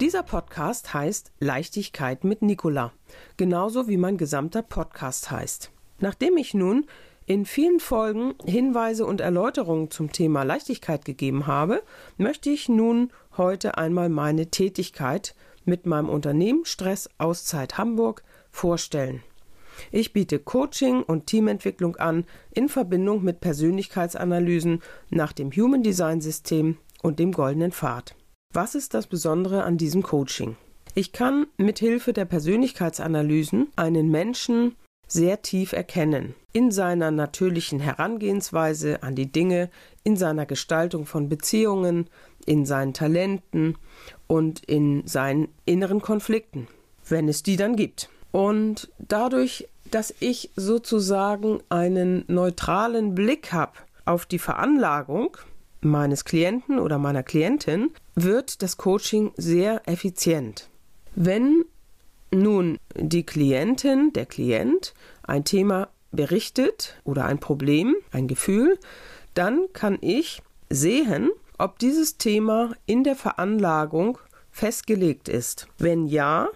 Dieser Podcast heißt Leichtigkeit mit Nicola, genauso wie mein gesamter Podcast heißt. Nachdem ich nun in vielen Folgen Hinweise und Erläuterungen zum Thema Leichtigkeit gegeben habe, möchte ich nun heute einmal meine Tätigkeit mit meinem Unternehmen Stress Auszeit Hamburg vorstellen. Ich biete Coaching und Teamentwicklung an in Verbindung mit Persönlichkeitsanalysen nach dem Human Design System und dem goldenen Pfad. Was ist das Besondere an diesem Coaching? Ich kann mit Hilfe der Persönlichkeitsanalysen einen Menschen sehr tief erkennen. In seiner natürlichen Herangehensweise an die Dinge, in seiner Gestaltung von Beziehungen, in seinen Talenten und in seinen inneren Konflikten, wenn es die dann gibt. Und dadurch, dass ich sozusagen einen neutralen Blick habe auf die Veranlagung meines Klienten oder meiner Klientin, wird das Coaching sehr effizient. Wenn nun die Klientin, der Klient ein Thema berichtet oder ein Problem, ein Gefühl, dann kann ich sehen, ob dieses Thema in der Veranlagung festgelegt ist. Wenn ja,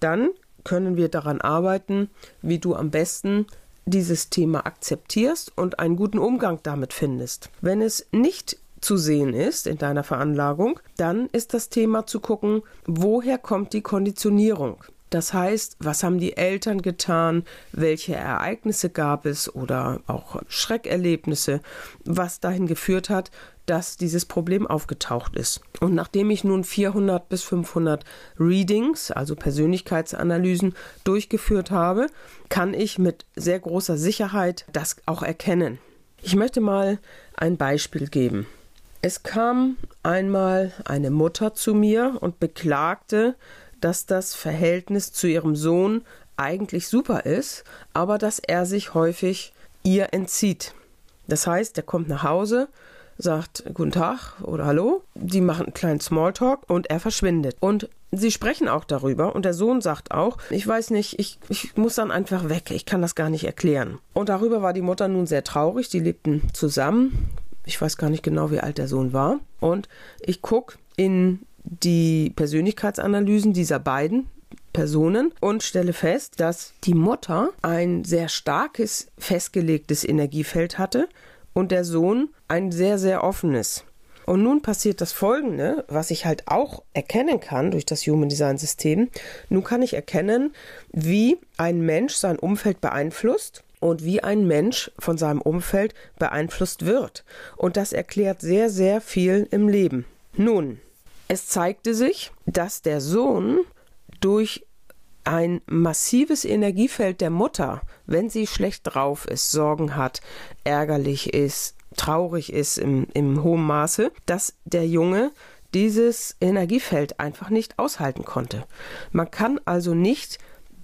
dann können wir daran arbeiten, wie du am besten dieses Thema akzeptierst und einen guten Umgang damit findest. Wenn es nicht zu sehen ist in deiner Veranlagung, dann ist das Thema zu gucken, woher kommt die Konditionierung. Das heißt, was haben die Eltern getan, welche Ereignisse gab es oder auch Schreckerlebnisse, was dahin geführt hat, dass dieses Problem aufgetaucht ist. Und nachdem ich nun 400 bis 500 Readings, also Persönlichkeitsanalysen, durchgeführt habe, kann ich mit sehr großer Sicherheit das auch erkennen. Ich möchte mal ein Beispiel geben. Es kam einmal eine Mutter zu mir und beklagte, dass das Verhältnis zu ihrem Sohn eigentlich super ist, aber dass er sich häufig ihr entzieht. Das heißt, er kommt nach Hause, sagt Guten Tag oder Hallo, die machen einen kleinen Smalltalk und er verschwindet. Und sie sprechen auch darüber und der Sohn sagt auch, ich weiß nicht, ich, ich muss dann einfach weg, ich kann das gar nicht erklären. Und darüber war die Mutter nun sehr traurig, die lebten zusammen. Ich weiß gar nicht genau, wie alt der Sohn war. Und ich gucke in die Persönlichkeitsanalysen dieser beiden Personen und stelle fest, dass die Mutter ein sehr starkes, festgelegtes Energiefeld hatte und der Sohn ein sehr, sehr offenes. Und nun passiert das Folgende, was ich halt auch erkennen kann durch das Human Design System. Nun kann ich erkennen, wie ein Mensch sein Umfeld beeinflusst und wie ein Mensch von seinem Umfeld beeinflusst wird. Und das erklärt sehr, sehr viel im Leben. Nun, es zeigte sich, dass der Sohn durch ein massives Energiefeld der Mutter, wenn sie schlecht drauf ist, Sorgen hat, ärgerlich ist, traurig ist im, im hohen Maße, dass der Junge dieses Energiefeld einfach nicht aushalten konnte. Man kann also nicht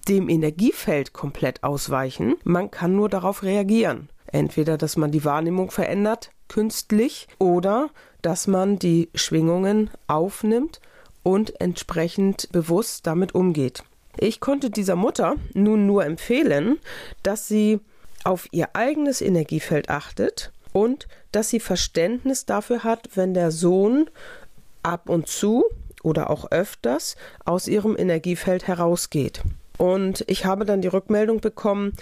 dem Energiefeld komplett ausweichen, man kann nur darauf reagieren. Entweder, dass man die Wahrnehmung verändert, künstlich, oder dass man die Schwingungen aufnimmt und entsprechend bewusst damit umgeht. Ich konnte dieser Mutter nun nur empfehlen, dass sie auf ihr eigenes Energiefeld achtet und dass sie Verständnis dafür hat, wenn der Sohn ab und zu oder auch öfters aus ihrem Energiefeld herausgeht. Und ich habe dann die Rückmeldung bekommen,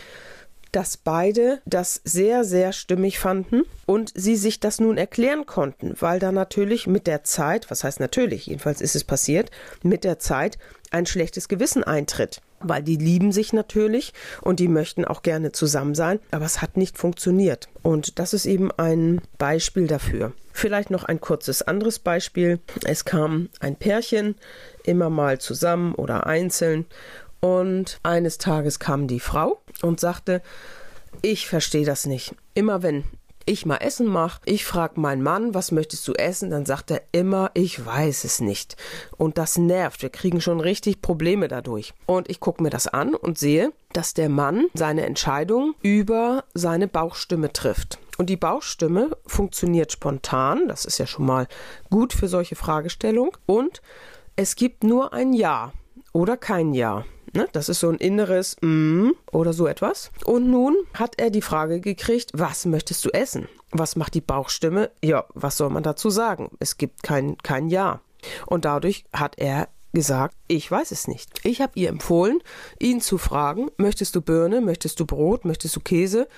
dass beide das sehr, sehr stimmig fanden und sie sich das nun erklären konnten, weil da natürlich mit der Zeit, was heißt natürlich, jedenfalls ist es passiert, mit der Zeit ein schlechtes Gewissen eintritt. Weil die lieben sich natürlich und die möchten auch gerne zusammen sein, aber es hat nicht funktioniert. Und das ist eben ein Beispiel dafür. Vielleicht noch ein kurzes anderes Beispiel. Es kam ein Pärchen immer mal zusammen oder einzeln und eines Tages kam die Frau und sagte, ich verstehe das nicht. Immer wenn ich mal Essen mache, ich frage meinen Mann, was möchtest du essen, dann sagt er immer, ich weiß es nicht. Und das nervt, wir kriegen schon richtig Probleme dadurch. Und ich gucke mir das an und sehe, dass der Mann seine Entscheidung über seine Bauchstimme trifft. Und die Bauchstimme funktioniert spontan, das ist ja schon mal gut für solche Fragestellungen. Und es gibt nur ein Ja oder kein Ja. Ne? Das ist so ein inneres Mm oder so etwas. Und nun hat er die Frage gekriegt, was möchtest du essen? Was macht die Bauchstimme? Ja, was soll man dazu sagen? Es gibt kein, kein Ja. Und dadurch hat er gesagt, ich weiß es nicht. Ich habe ihr empfohlen, ihn zu fragen, möchtest du Birne, möchtest du Brot, möchtest du Käse?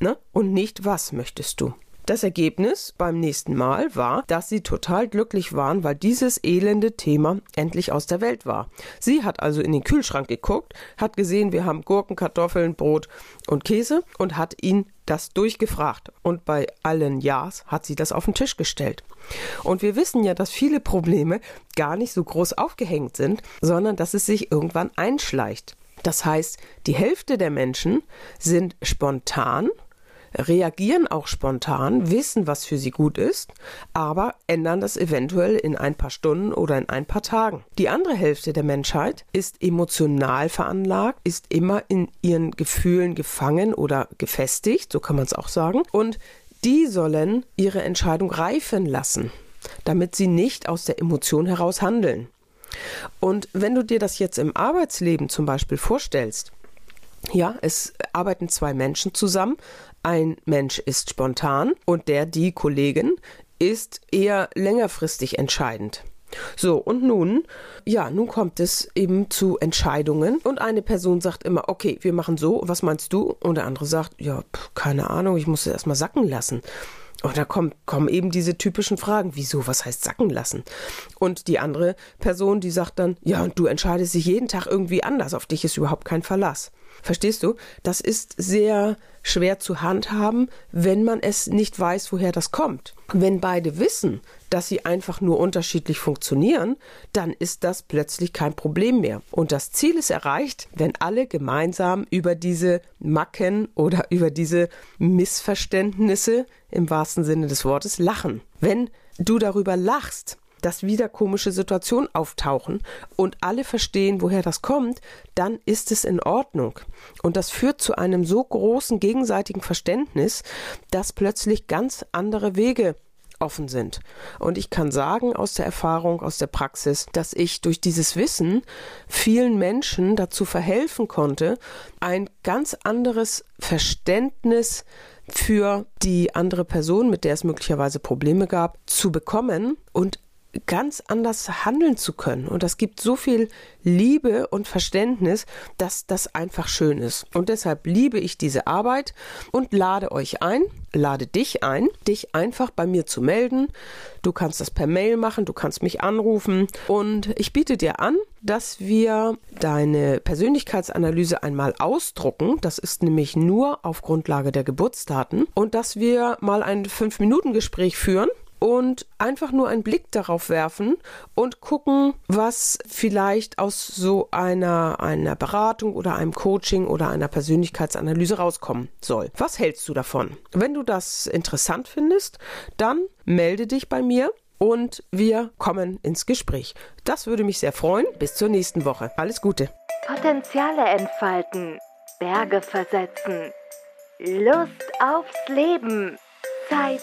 Ne? Und nicht, was möchtest du? Das Ergebnis beim nächsten Mal war, dass sie total glücklich waren, weil dieses elende Thema endlich aus der Welt war. Sie hat also in den Kühlschrank geguckt, hat gesehen, wir haben Gurken, Kartoffeln, Brot und Käse und hat ihn das durchgefragt. Und bei allen Ja's hat sie das auf den Tisch gestellt. Und wir wissen ja, dass viele Probleme gar nicht so groß aufgehängt sind, sondern dass es sich irgendwann einschleicht. Das heißt, die Hälfte der Menschen sind spontan reagieren auch spontan, wissen, was für sie gut ist, aber ändern das eventuell in ein paar Stunden oder in ein paar Tagen. Die andere Hälfte der Menschheit ist emotional veranlagt, ist immer in ihren Gefühlen gefangen oder gefestigt, so kann man es auch sagen, und die sollen ihre Entscheidung reifen lassen, damit sie nicht aus der Emotion heraus handeln. Und wenn du dir das jetzt im Arbeitsleben zum Beispiel vorstellst, ja, es arbeiten zwei Menschen zusammen, ein Mensch ist spontan und der, die Kollegin, ist eher längerfristig entscheidend. So, und nun, ja, nun kommt es eben zu Entscheidungen und eine Person sagt immer, okay, wir machen so, was meinst du? Und der andere sagt, ja, keine Ahnung, ich muss es erstmal sacken lassen. Und da kommen, kommen eben diese typischen Fragen. Wieso? Was heißt sacken lassen? Und die andere Person, die sagt dann, ja, und du entscheidest dich jeden Tag irgendwie anders. Auf dich ist überhaupt kein Verlass. Verstehst du? Das ist sehr schwer zu handhaben, wenn man es nicht weiß, woher das kommt. Wenn beide wissen, dass sie einfach nur unterschiedlich funktionieren, dann ist das plötzlich kein Problem mehr. Und das Ziel ist erreicht, wenn alle gemeinsam über diese Macken oder über diese Missverständnisse im wahrsten Sinne des Wortes lachen. Wenn du darüber lachst, dass wieder komische Situationen auftauchen und alle verstehen, woher das kommt, dann ist es in Ordnung. Und das führt zu einem so großen gegenseitigen Verständnis, dass plötzlich ganz andere Wege offen sind. Und ich kann sagen aus der Erfahrung, aus der Praxis, dass ich durch dieses Wissen vielen Menschen dazu verhelfen konnte, ein ganz anderes Verständnis für die andere Person, mit der es möglicherweise Probleme gab, zu bekommen und ganz anders handeln zu können. Und das gibt so viel Liebe und Verständnis, dass das einfach schön ist. Und deshalb liebe ich diese Arbeit und lade euch ein, lade dich ein, dich einfach bei mir zu melden. Du kannst das per Mail machen, du kannst mich anrufen und ich biete dir an, dass wir deine Persönlichkeitsanalyse einmal ausdrucken. Das ist nämlich nur auf Grundlage der Geburtsdaten und dass wir mal ein 5-Minuten-Gespräch führen und einfach nur einen Blick darauf werfen und gucken, was vielleicht aus so einer, einer Beratung oder einem Coaching oder einer Persönlichkeitsanalyse rauskommen soll. Was hältst du davon? Wenn du das interessant findest, dann melde dich bei mir und wir kommen ins Gespräch. Das würde mich sehr freuen. Bis zur nächsten Woche. Alles Gute. Potenziale entfalten, Berge versetzen, Lust aufs Leben, Zeit